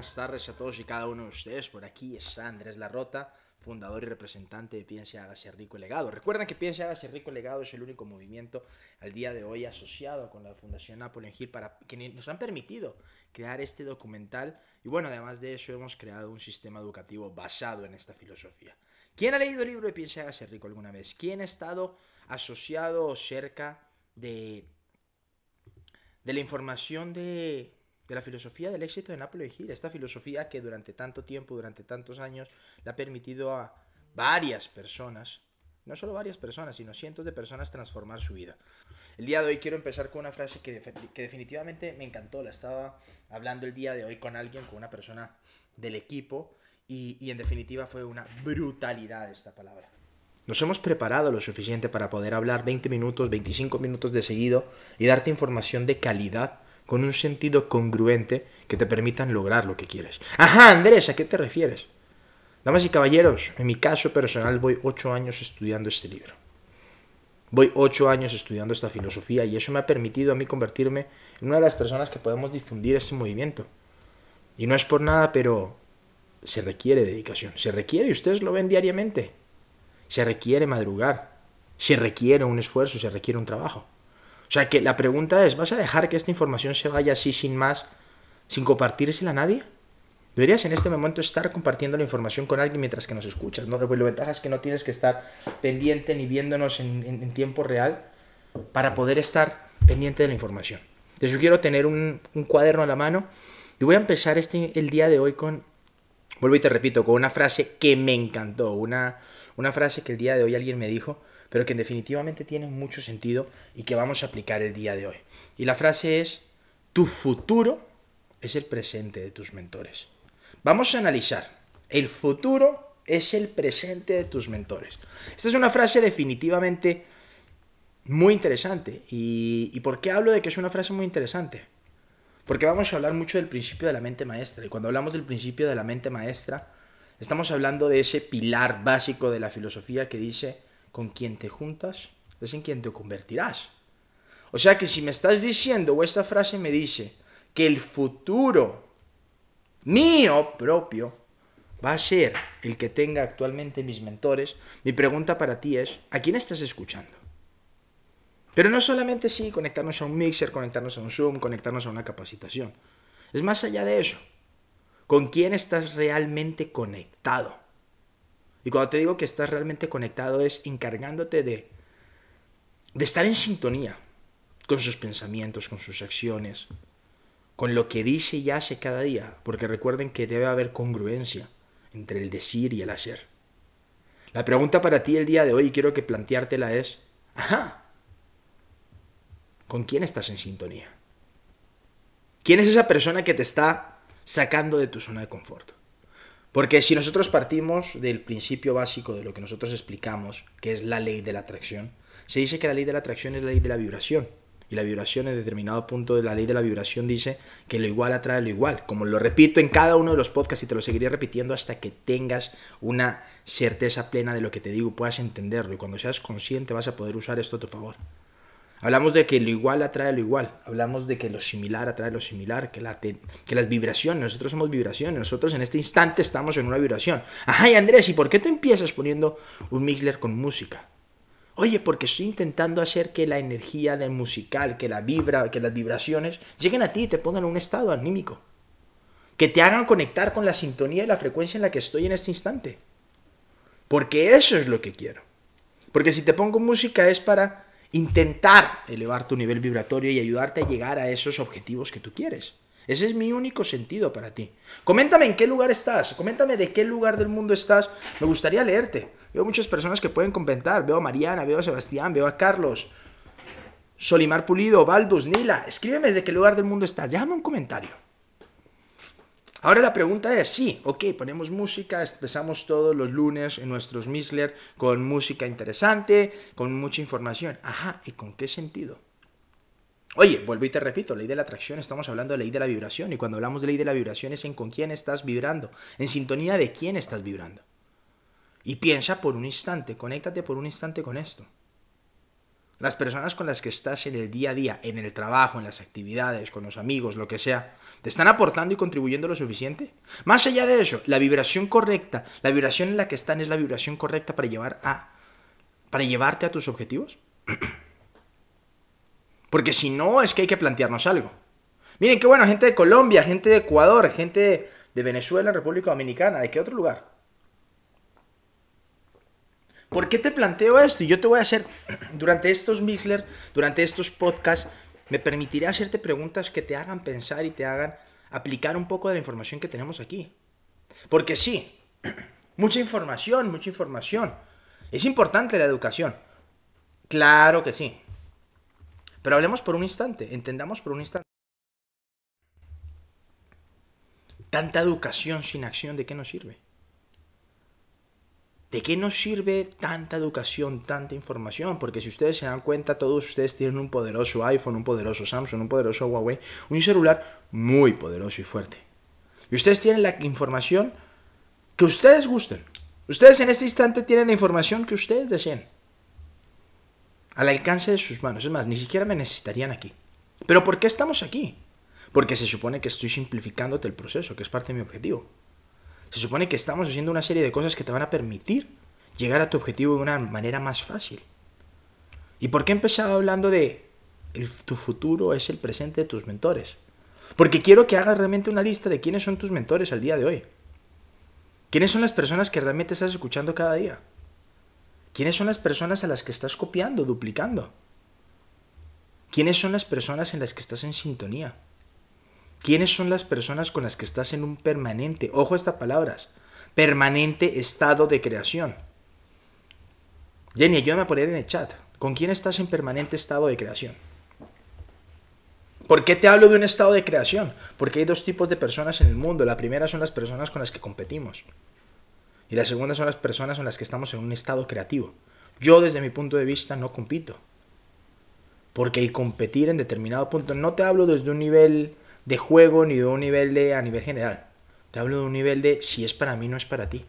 buenas tardes a todos y cada uno de ustedes. Por aquí está Andrés Larrota, fundador y representante de Piense, Hágase Rico y Legado. Recuerden que Piense, Hágase Rico y Legado es el único movimiento al día de hoy asociado con la Fundación Napoleon Hill para que nos han permitido crear este documental. Y bueno, además de eso, hemos creado un sistema educativo basado en esta filosofía. ¿Quién ha leído el libro de Piense, Hágase Rico alguna vez? ¿Quién ha estado asociado o cerca de, de la información de de la filosofía del éxito de Napoleon Hill, esta filosofía que durante tanto tiempo, durante tantos años, le ha permitido a varias personas, no solo varias personas, sino cientos de personas transformar su vida. El día de hoy quiero empezar con una frase que, que definitivamente me encantó, la estaba hablando el día de hoy con alguien, con una persona del equipo, y, y en definitiva fue una brutalidad esta palabra. Nos hemos preparado lo suficiente para poder hablar 20 minutos, 25 minutos de seguido y darte información de calidad con un sentido congruente que te permitan lograr lo que quieres. Ajá, Andrés, ¿a qué te refieres? Damas y caballeros, en mi caso personal voy ocho años estudiando este libro. Voy ocho años estudiando esta filosofía y eso me ha permitido a mí convertirme en una de las personas que podemos difundir este movimiento. Y no es por nada, pero se requiere dedicación. Se requiere, y ustedes lo ven diariamente. Se requiere madrugar. Se requiere un esfuerzo, se requiere un trabajo. O sea que la pregunta es, ¿vas a dejar que esta información se vaya así sin más, sin compartírsela a nadie? Deberías en este momento estar compartiendo la información con alguien mientras que nos escuchas, ¿no? Pues lo ventaja es que no tienes que estar pendiente ni viéndonos en, tiempo real para poder estar pendiente de la información. Te sugiero tener un, un, cuaderno a la mano y voy a empezar este, el día de hoy con, vuelvo y te repito, con una frase que me encantó, una, una frase que el día de hoy alguien me dijo pero que definitivamente tiene mucho sentido y que vamos a aplicar el día de hoy. Y la frase es, tu futuro es el presente de tus mentores. Vamos a analizar, el futuro es el presente de tus mentores. Esta es una frase definitivamente muy interesante. ¿Y, ¿Y por qué hablo de que es una frase muy interesante? Porque vamos a hablar mucho del principio de la mente maestra. Y cuando hablamos del principio de la mente maestra, estamos hablando de ese pilar básico de la filosofía que dice, con quien te juntas es en quien te convertirás. O sea que si me estás diciendo, o esta frase me dice, que el futuro mío propio va a ser el que tenga actualmente mis mentores, mi pregunta para ti es, ¿a quién estás escuchando? Pero no solamente sí, conectarnos a un mixer, conectarnos a un Zoom, conectarnos a una capacitación. Es más allá de eso. ¿Con quién estás realmente conectado? Y cuando te digo que estás realmente conectado es encargándote de, estar en sintonía con sus pensamientos, con sus acciones, con lo que dice y hace cada día, porque recuerden que debe haber congruencia entre el decir y el hacer. La pregunta para ti el día de hoy, quiero que planteártela es, ajá, ¿con quién estás en sintonía? ¿Quién es esa persona que te está sacando de tu zona de confort? Porque si nosotros partimos del principio básico de lo que nosotros explicamos, que es la ley de la atracción, se dice que la ley de la atracción es la ley de la vibración. Y la vibración en determinado punto de la ley de la vibración dice que lo igual atrae lo igual. Como lo repito en cada uno de los podcasts y te lo seguiré repitiendo hasta que tengas una certeza plena de lo que te digo, puedas entenderlo. Y cuando seas consciente vas a poder usar esto a tu favor. Hablamos de que lo igual atrae lo igual. Hablamos de que lo similar atrae lo similar, que, la que las vibraciones, nosotros somos vibraciones, nosotros en este instante estamos en una vibración. Ay, Andrés, ¿y por qué tú empiezas poniendo un mixler con música? Oye, porque estoy intentando hacer que la energía del musical, que la vibra, que las vibraciones lleguen a ti y te pongan en un estado anímico. Que te hagan conectar con la sintonía y la frecuencia en la que estoy en este instante. Porque eso es lo que quiero. Porque si te pongo música es para intentar elevar tu nivel vibratorio y ayudarte a llegar a esos objetivos que tú quieres. Ese es mi único sentido para ti. Coméntame en qué lugar estás, coméntame de qué lugar del mundo estás. Me gustaría leerte. Veo muchas personas que pueden comentar. Veo a Mariana, veo a Sebastián, veo a Carlos, Solimar Pulido, Baldus, Nila. Escríbeme desde qué lugar del mundo estás. Déjame un comentario. Ahora la pregunta es, sí, ok, ponemos música, empezamos todos los lunes en nuestros Misler con música interesante, con mucha información. Ajá, ¿y con qué sentido? Oye, vuelvo y te repito, ley de la atracción, estamos hablando de ley de la vibración y cuando hablamos de ley de la vibración es en con quién estás vibrando, en sintonía de quién estás vibrando. Y piensa por un instante, conéctate por un instante con esto. Las personas con las que estás en el día a día, en el trabajo, en las actividades, con los amigos, lo que sea, ¿te están aportando y contribuyendo lo suficiente? Más allá de eso, la vibración correcta, la vibración en la que están es la vibración correcta para llevar a para llevarte a tus objetivos. Porque si no, es que hay que plantearnos algo. Miren qué bueno, gente de Colombia, gente de Ecuador, gente de Venezuela, República Dominicana, ¿de qué otro lugar? ¿Por qué te planteo esto? Y yo te voy a hacer, durante estos Mixler, durante estos podcasts, me permitiré hacerte preguntas que te hagan pensar y te hagan aplicar un poco de la información que tenemos aquí. Porque sí, mucha información, mucha información. Es importante la educación. Claro que sí. Pero hablemos por un instante, entendamos por un instante. Tanta educación sin acción, ¿de qué nos sirve? ¿De qué nos sirve tanta educación, tanta información? Porque si ustedes se dan cuenta, todos ustedes tienen un poderoso iPhone, un poderoso Samsung, un poderoso Huawei, un celular muy poderoso y fuerte. Y ustedes tienen la información que ustedes gusten. Ustedes en este instante tienen la información que ustedes deseen. Al alcance de sus manos. Es más, ni siquiera me necesitarían aquí. Pero ¿por qué estamos aquí? Porque se supone que estoy simplificándote el proceso, que es parte de mi objetivo. Se supone que estamos haciendo una serie de cosas que te van a permitir llegar a tu objetivo de una manera más fácil. ¿Y por qué he empezado hablando de tu futuro es el presente de tus mentores? Porque quiero que hagas realmente una lista de quiénes son tus mentores al día de hoy. ¿Quiénes son las personas que realmente estás escuchando cada día? ¿Quiénes son las personas a las que estás copiando, duplicando? ¿Quiénes son las personas en las que estás en sintonía? ¿Quiénes son las personas con las que estás en un permanente, ojo a estas palabras, permanente estado de creación? Jenny, ayúdame a poner en el chat. ¿Con quién estás en permanente estado de creación? ¿Por qué te hablo de un estado de creación? Porque hay dos tipos de personas en el mundo. La primera son las personas con las que competimos. Y la segunda son las personas con las que estamos en un estado creativo. Yo desde mi punto de vista no compito. Porque el competir en determinado punto, no te hablo desde un nivel de juego ni de un nivel de a nivel general. Te hablo de un nivel de si es para mí, no es para ti.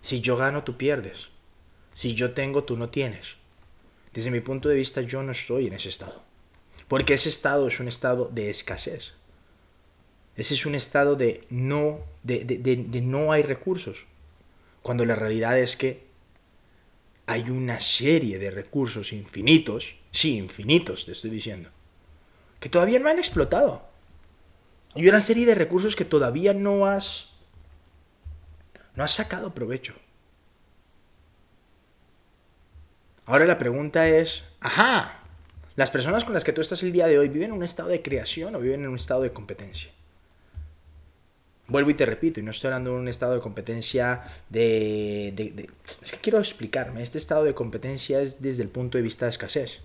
Si yo gano, tú pierdes. Si yo tengo, tú no tienes. Desde mi punto de vista, yo no estoy en ese estado. Porque ese estado es un estado de escasez. Ese es un estado de no, de, de, no hay recursos. Cuando la realidad es que hay una serie de recursos infinitos, sí, infinitos te estoy diciendo, que todavía no han explotado. Hay una serie de recursos que todavía no has, no has sacado provecho. Ahora la pregunta es, ajá, las personas con las que tú estás el día de hoy viven en un estado de creación o viven en un estado de competencia. Vuelvo y te repito, y no estoy hablando de un estado de competencia de, Es que quiero explicarme, este estado de competencia es desde el punto de vista de escasez.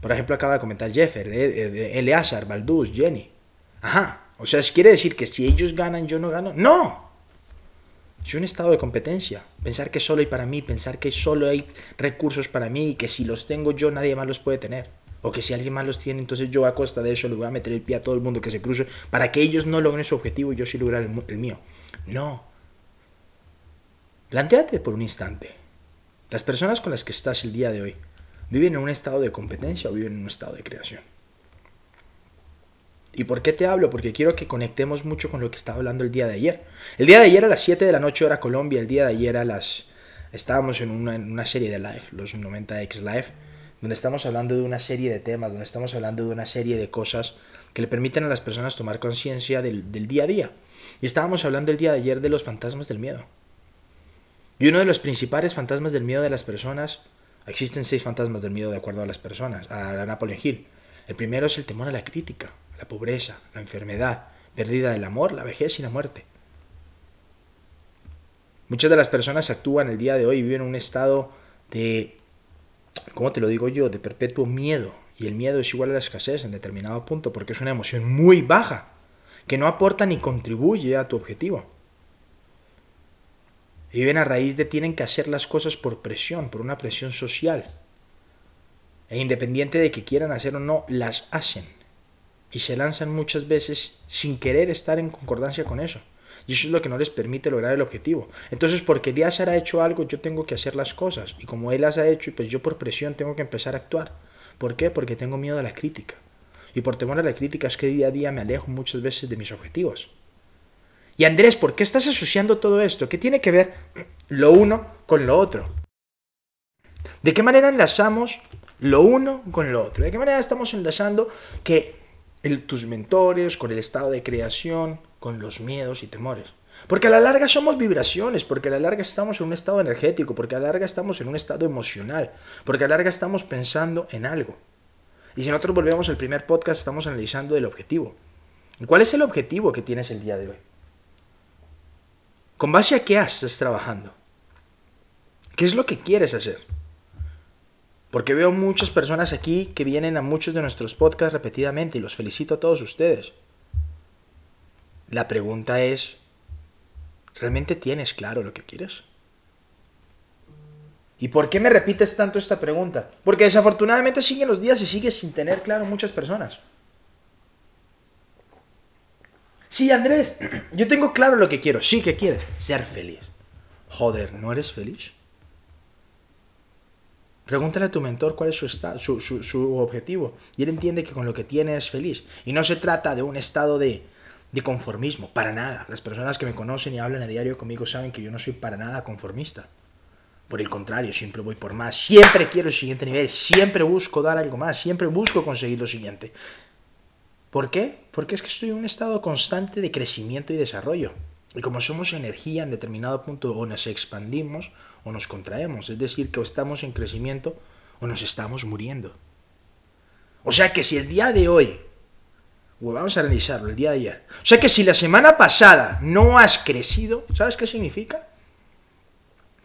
Por ejemplo, acaba de comentar Jeffer, Eleazar, Balduz, Jenny. Ajá, o sea, ¿quiere decir que si ellos ganan yo no gano? No, es un estado de competencia. Pensar que solo hay para mí, pensar que solo hay recursos para mí y que si los tengo yo nadie más los puede tener. O que si alguien más los tiene, entonces yo a costa de eso le voy a meter el pie a todo el mundo que se cruce para que ellos no logren su objetivo y yo sí lograr el, mío. No. Plantéate por un instante. Las personas con las que estás el día de hoy, ¿viven en un estado de competencia o viven en un estado de creación? ¿Y por qué te hablo? Porque quiero que conectemos mucho con lo que estaba hablando el día de ayer. El día de ayer a las 7 de la noche hora Colombia, el día de ayer a las... Estábamos en una, serie de live, los 90X Live donde estamos hablando de una serie de temas, donde estamos hablando de una serie de cosas que le permiten a las personas tomar conciencia del, día a día. Y estábamos hablando el día de ayer de los fantasmas del miedo. Y uno de los principales fantasmas del miedo de las personas, existen seis fantasmas del miedo de acuerdo a las personas, a Napoleon Hill. El primero es el temor a la crítica, la pobreza, la enfermedad, pérdida del amor, la vejez y la muerte. Muchas de las personas actúan el día de hoy y viven en un estado de ¿cómo te lo digo yo?, de perpetuo miedo. Y el miedo es igual a la escasez en determinado punto, porque es una emoción muy baja, que no aporta ni contribuye a tu objetivo. Viven a raíz de tienen que hacer las cosas por presión, por una presión social. E independiente de que quieran hacer o no, las hacen. Y se lanzan muchas veces sin querer estar en concordancia con eso. Y eso es lo que no les permite lograr el objetivo. Entonces, porque Elías ha hecho algo, yo tengo que hacer las cosas. Y como él las ha hecho, pues yo por presión tengo que empezar a actuar. ¿Por qué? Porque tengo miedo a la crítica. Y por temor a la crítica es que día a día me alejo muchas veces de mis objetivos. Y Andrés, ¿por qué estás asociando todo esto? ¿Qué tiene que ver lo uno con lo otro? ¿De qué manera enlazamos lo uno con lo otro? ¿De qué manera estamos enlazando que tus mentores, con el estado de creación, con los miedos y temores? Porque a la larga somos vibraciones, porque a la larga estamos en un estado energético, porque a la larga estamos en un estado emocional, porque a la larga estamos pensando en algo. Y si nosotros volvemos al primer podcast, estamos analizando el objetivo. ¿Cuál es el objetivo que tienes el día de hoy? ¿Con base a qué estás trabajando? ¿Qué es lo que quieres hacer? Porque veo muchas personas aquí que vienen a muchos de nuestros podcasts repetidamente y los felicito a todos ustedes. La pregunta es, ¿realmente tienes claro lo que quieres? ¿Y por qué me repites tanto esta pregunta? Porque desafortunadamente siguen los días y sigues sin tener claro muchas personas. Sí, Andrés, yo tengo claro lo que quiero. Sí, ¿qué quieres? Ser feliz. Joder, ¿no eres feliz? Pregúntale a tu mentor cuál es su, su, su, objetivo. Y él entiende que con lo que tiene es feliz. Y no se trata de un estado de, de conformismo, para nada. Las personas que me conocen y hablan a diario conmigo saben que yo no soy para nada conformista. Por el contrario, siempre voy por más, siempre quiero el siguiente nivel, siempre busco dar algo más, siempre busco conseguir lo siguiente. ¿Por qué? Porque es que estoy en un estado constante de crecimiento y desarrollo. Y como somos energía en determinado punto o nos expandimos o nos contraemos, es decir, que o estamos en crecimiento o nos estamos muriendo. O sea que si el día de hoy, vamos a analizarlo, el día de ayer, o sea que si la semana pasada no has crecido, ¿sabes qué significa?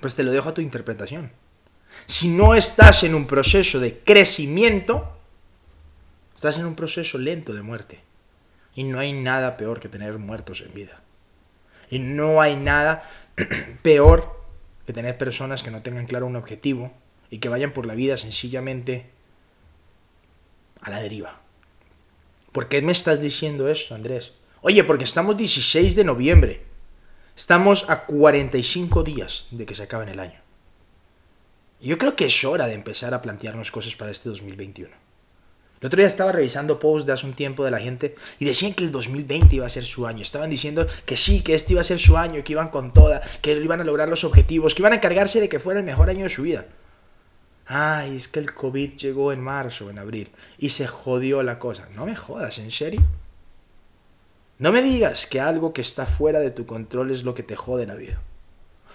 Pues te lo dejo a tu interpretación. Si no estás en un proceso de crecimiento, estás en un proceso lento de muerte. Y no hay nada peor que tener muertos en vida. Y no hay nada peor que tener personas que no tengan claro un objetivo y que vayan por la vida sencillamente a la deriva. ¿Por qué me estás diciendo esto, Andrés? Oye, porque estamos 16 de noviembre. Estamos a 45 días de que se acabe el año. Yo creo que es hora de empezar a plantearnos cosas para este 2021. El otro día estaba revisando posts de hace un tiempo de la gente y decían que el 2020 iba a ser su año. Estaban diciendo que sí, que este iba a ser su año, que iban con toda, que iban a lograr los objetivos, que iban a encargarse de que fuera el mejor año de su vida. Ay, es que el COVID llegó en marzo en abril y se jodió la cosa. No me jodas, ¿en serio? No me digas que algo que está fuera de tu control es lo que te jode la vida.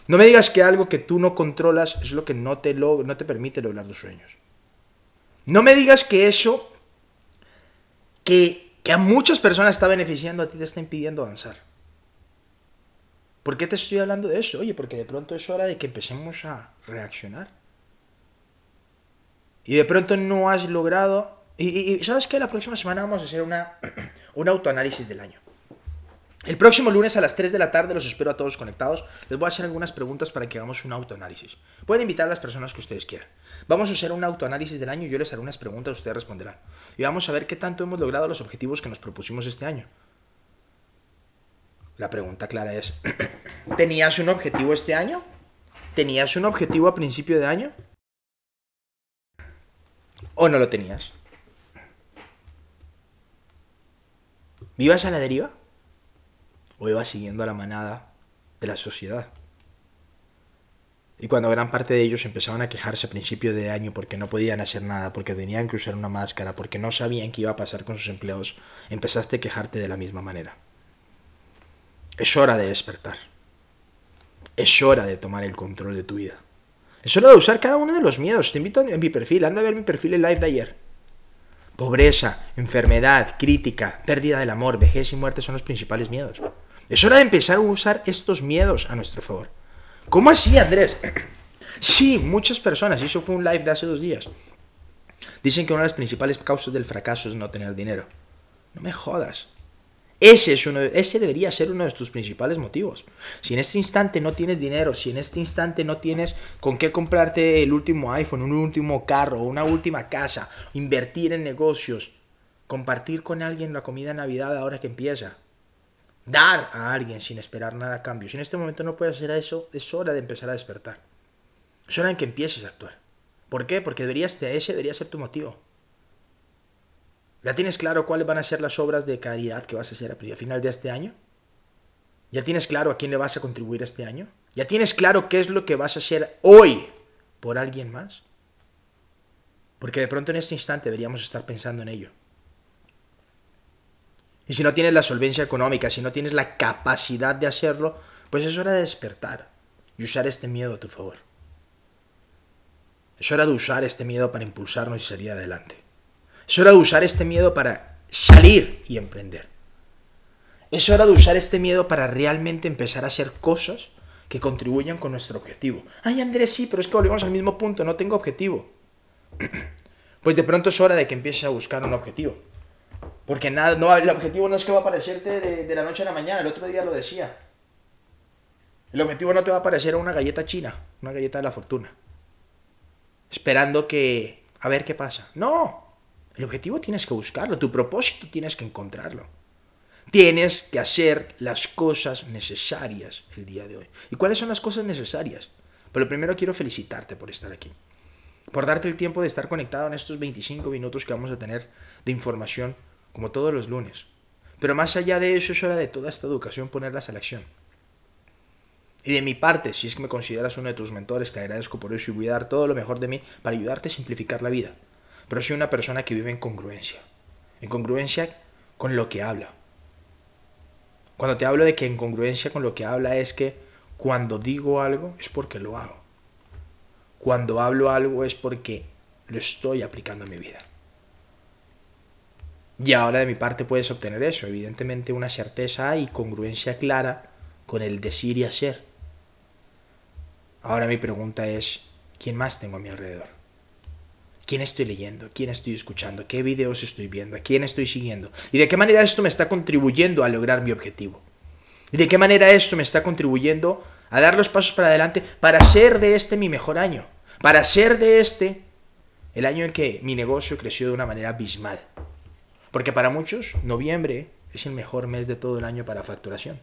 No me digas que algo que tú no controlas es lo que no te, no te permite lograr tus sueños. No me digas que eso que, a muchas personas está beneficiando, a ti te está impidiendo avanzar. ¿Por qué te estoy hablando de eso? Oye, porque de pronto es hora de que empecemos a reaccionar. Y de pronto no has logrado... Y, ¿sabes qué? La próxima semana vamos a hacer una, un autoanálisis del año. El próximo lunes a las 3 de la tarde los espero a todos conectados. Les voy a hacer algunas preguntas para que hagamos un autoanálisis. Pueden invitar a las personas que ustedes quieran. Vamos a hacer un autoanálisis del año y yo les haré unas preguntas, ustedes responderán. Y vamos a ver qué tanto hemos logrado los objetivos que nos propusimos este año. La pregunta clara es, ¿tenías un objetivo este año? ¿Tenías un objetivo a principio de año? ¿O no lo tenías? ¿Vivas a la deriva? ¿O ibas siguiendo a la manada de la sociedad? Y cuando gran parte de ellos empezaban a quejarse a principio de año porque no podían hacer nada, porque tenían que usar una máscara, porque no sabían qué iba a pasar con sus empleados, empezaste a quejarte de la misma manera. Es hora de despertar. Es hora de tomar el control de tu vida. Es hora de usar cada uno de los miedos. Te invito a mi perfil, anda a ver mi perfil en live de ayer. Pobreza, enfermedad, crítica, pérdida del amor, vejez y muerte son los principales miedos. Es hora de empezar a usar estos miedos a nuestro favor. ¿Cómo así, Andrés? Sí, muchas personas, y eso fue un live de hace dos días, dicen que una de las principales causas del fracaso es no tener dinero. No me jodas. Ese, es uno, ese debería ser uno de tus principales motivos. Si en este instante no tienes dinero, si en este instante no tienes con qué comprarte el último iPhone, un último carro, una última casa, invertir en negocios, compartir con alguien la comida de Navidad ahora que empieza, dar a alguien sin esperar nada a cambio. Si en este momento no puedes hacer eso, es hora de empezar a despertar. Es hora en que empieces a actuar. ¿Por qué? Porque deberías, ese debería ser tu motivo. ¿Ya tienes claro cuáles van a ser las obras de caridad que vas a hacer a final de este año? ¿Ya tienes claro a quién le vas a contribuir este año? ¿Ya tienes claro qué es lo que vas a hacer hoy por alguien más? Porque de pronto en este instante deberíamos estar pensando en ello. Y si no tienes la solvencia económica, si no tienes la capacidad de hacerlo, pues es hora de despertar y usar este miedo a tu favor. Es hora de usar este miedo para impulsarnos y salir adelante. Es hora de usar este miedo para salir y emprender. Es hora de usar este miedo para realmente empezar a hacer cosas que contribuyan con nuestro objetivo. Ay, Andrés, sí, pero es que volvemos al mismo punto, no tengo objetivo. Pues de pronto es hora de que empieces a buscar un objetivo. Porque nada, no, el objetivo no es que va a aparecerte de, la noche a la mañana, el otro día lo decía. El objetivo no te va a aparecer una galleta china, una galleta de la fortuna. Esperando que... a ver qué pasa. No, el objetivo tienes que buscarlo, tu propósito tienes que encontrarlo. Tienes que hacer las cosas necesarias el día de hoy. ¿Y cuáles son las cosas necesarias? Pero primero quiero felicitarte por estar aquí, por darte el tiempo de estar conectado en estos 25 minutos que vamos a tener de información como todos los lunes. Pero más allá de eso es hora de toda esta educación ponerlas a la acción. Y de mi parte, si es que me consideras uno de tus mentores, te agradezco por eso y voy a dar todo lo mejor de mí para ayudarte a simplificar la vida. Pero soy una persona que vive en congruencia. En congruencia con lo que habla. Cuando te hablo de que en congruencia con lo que habla es que cuando digo algo es porque lo hago. Cuando hablo algo es porque lo estoy aplicando a mi vida. Y ahora de mi parte puedes obtener eso, evidentemente una certeza y congruencia clara con el decir y hacer. Ahora mi pregunta es, ¿quién más tengo a mi alrededor? ¿Quién estoy leyendo? ¿Quién estoy escuchando? ¿Qué videos estoy viendo? ¿A quién estoy siguiendo? ¿Y de qué manera esto me está contribuyendo a lograr mi objetivo? ¿Y de qué manera esto me está contribuyendo a dar los pasos para adelante para hacer de este mi mejor año? Para hacer de este el año en que mi negocio creció de una manera abismal. Porque para muchos, noviembre es el mejor mes de todo el año para facturación.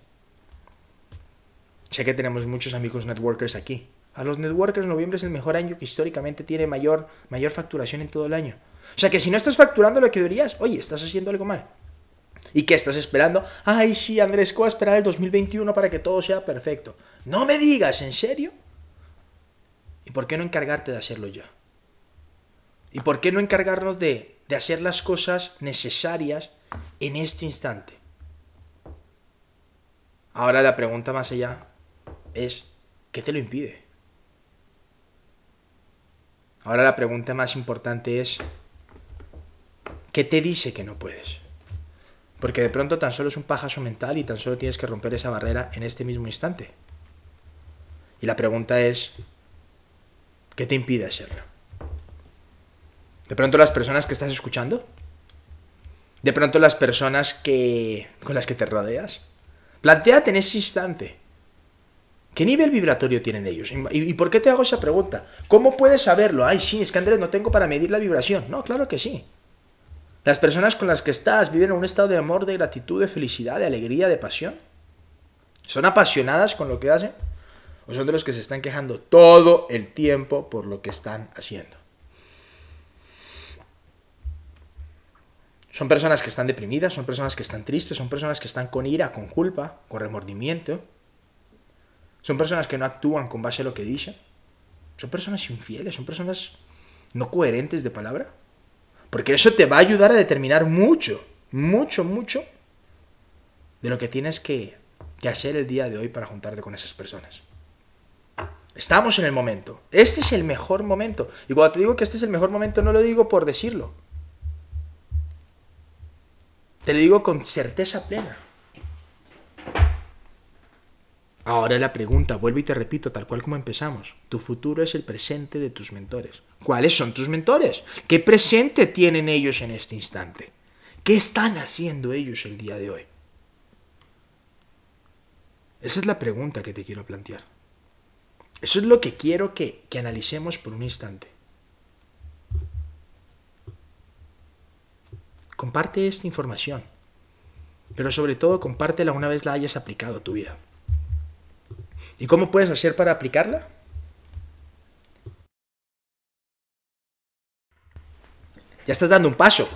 Sé que tenemos muchos amigos networkers aquí. A los networkers noviembre es el mejor año que históricamente tiene mayor, mayor facturación en todo el año. O sea que si no estás facturando lo que deberías, oye, estás haciendo algo mal. ¿Y qué estás esperando? Ay, sí, Andrés, ¿cómo esperar el 2021 para que todo sea perfecto? No me digas, ¿en serio? ¿Y por qué no encargarte de hacerlo ya? ¿Y por qué no encargarnos de, de hacer las cosas necesarias en este instante? Ahora la pregunta más allá es, ¿qué te lo impide? Ahora la pregunta más importante es, ¿qué te dice que no puedes? Porque de pronto tan solo es un pajazo mental y tan solo tienes que romper esa barrera en este mismo instante. Y la pregunta es, ¿qué te impide hacerlo? De pronto las personas que estás escuchando, de pronto las personas que con las que te rodeas. Plantéate en ese instante, ¿Qué nivel vibratorio tienen ellos? ¿Y por qué te hago esa pregunta? ¿Cómo puedes saberlo? Ay, sí, es que Andrés, no tengo para medir la vibración. No, claro que sí. Las personas con las que estás viven en un estado de amor, de gratitud, de felicidad, de alegría, de pasión. ¿Son apasionadas con lo que hacen? ¿O son de los que se están quejando todo el tiempo por lo que están haciendo? Son personas que están deprimidas, son personas que están tristes, son personas que están con ira, con culpa, con remordimiento. Son personas que no actúan con base a lo que dicen. Son personas infieles, son personas no coherentes de palabra. Porque eso te va a ayudar a determinar mucho, mucho, mucho de lo que tienes que, que hacer el día de hoy para juntarte con esas personas. Estamos en el momento. Este es el mejor momento. Y cuando te digo que este es el mejor momento, no lo digo por decirlo. Te lo digo con certeza plena. Ahora la pregunta, vuelvo y te repito, tal cual como empezamos. Tu futuro es el presente de tus mentores. ¿Cuáles son tus mentores? ¿Qué presente tienen ellos en este instante? ¿Qué están haciendo ellos el día de hoy? Esa es la pregunta que te quiero plantear. Eso es lo que quiero que, que analicemos por un instante. Comparte esta información. Pero sobre todo compártela una vez la hayas aplicado a tu vida. ¿Y cómo puedes hacer para aplicarla? Ya estás dando un paso.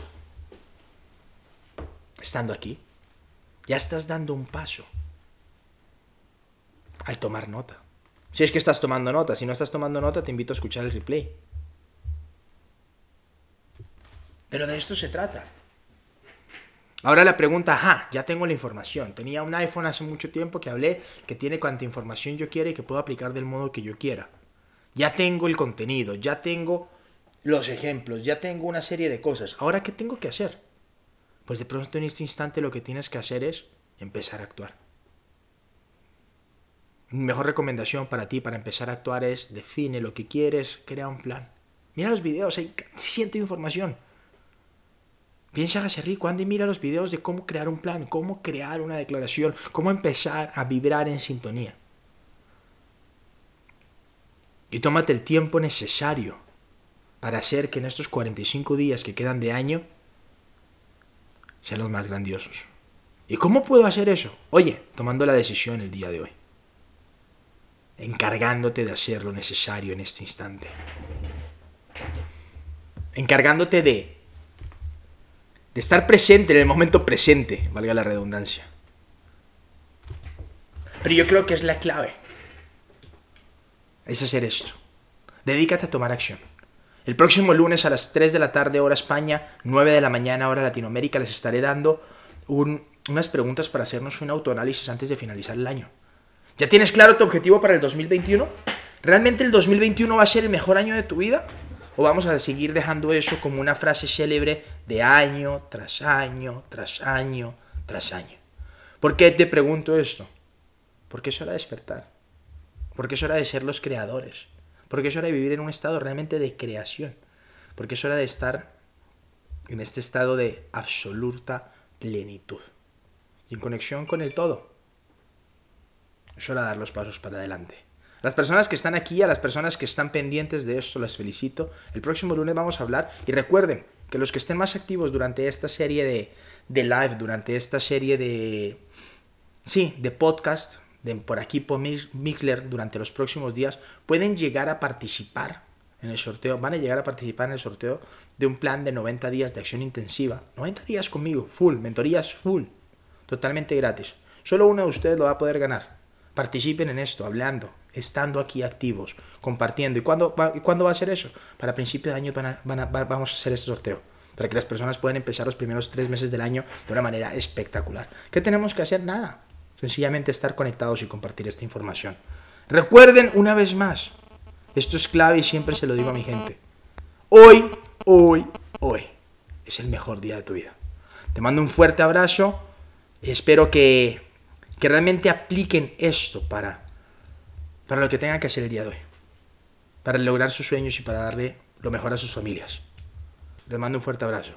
Estando aquí. Ya estás dando un paso. Al tomar nota. Si es que estás tomando nota. Si no estás tomando nota, te invito a escuchar el replay. Pero de esto se trata. Ahora la pregunta, ajá, ya tengo la información. Tenía un iPhone hace mucho tiempo que hablé que tiene cuanta información yo quiera y que puedo aplicar del modo que yo quiera. Ya tengo el contenido, ya tengo los ejemplos, ya tengo una serie de cosas. Ahora, ¿qué tengo que hacer? Pues de pronto en este instante lo que tienes que hacer es empezar a actuar. Mi mejor recomendación para ti para empezar a actuar es define lo que quieres, crea un plan. Mira los videos, hay ciento información. Piensa hágase rico, ande y mira los videos de cómo crear un plan, cómo crear una declaración, cómo empezar a vibrar en sintonía. Y tómate el tiempo necesario para hacer que en estos 45 días que quedan de año sean los más grandiosos. ¿Y cómo puedo hacer eso? Oye, tomando la decisión el día de hoy. Encargándote de hacer lo necesario en este instante. Encargándote de de estar presente en el momento presente, valga la redundancia. Pero yo creo que es la clave. Es hacer esto. Dedícate a tomar acción. El próximo lunes a las 3 de la tarde, hora España, 9 de la mañana, hora Latinoamérica, les estaré dando unas preguntas para hacernos un autoanálisis antes de finalizar el año. ¿Ya tienes claro tu objetivo para el 2021? ¿Realmente el 2021 va a ser el mejor año de tu vida? ¿O vamos a seguir dejando eso como una frase célebre de año tras año, tras año, tras año? ¿Por qué te pregunto esto? Porque es hora de despertar. Porque es hora de ser los creadores. Porque es hora de vivir en un estado realmente de creación. Porque es hora de estar en este estado de absoluta plenitud. Y en conexión con el todo. Es hora de dar los pasos para adelante. Las personas que están aquí, a las personas que están pendientes de esto, las felicito. El próximo lunes vamos a hablar. Y recuerden que los que estén más activos durante esta serie de, de live, durante esta serie de... Sí, de podcast, de por aquí por Mixler, durante los próximos días, pueden llegar a participar en el sorteo, van a llegar a participar en el sorteo de un plan de 90 días de acción intensiva. 90 días conmigo, full, mentorías full, totalmente gratis. Solo uno de ustedes lo va a poder ganar. Participen en esto, hablando, estando aquí activos, compartiendo. ¿Y cuándo va, ¿y cuándo va a ser eso? Para principios de año vamos a hacer este sorteo. Para que las personas puedan empezar los primeros tres meses del año de una manera espectacular. ¿Qué tenemos que hacer? Nada. Sencillamente estar conectados y compartir esta información. Recuerden una vez más, esto es clave y siempre se lo digo a mi gente. Hoy, hoy, hoy es el mejor día de tu vida. Te mando un fuerte abrazo. Espero que, que realmente apliquen esto para para lo que tengan que hacer el día de hoy, para lograr sus sueños y para darle lo mejor a sus familias. Les mando un fuerte abrazo.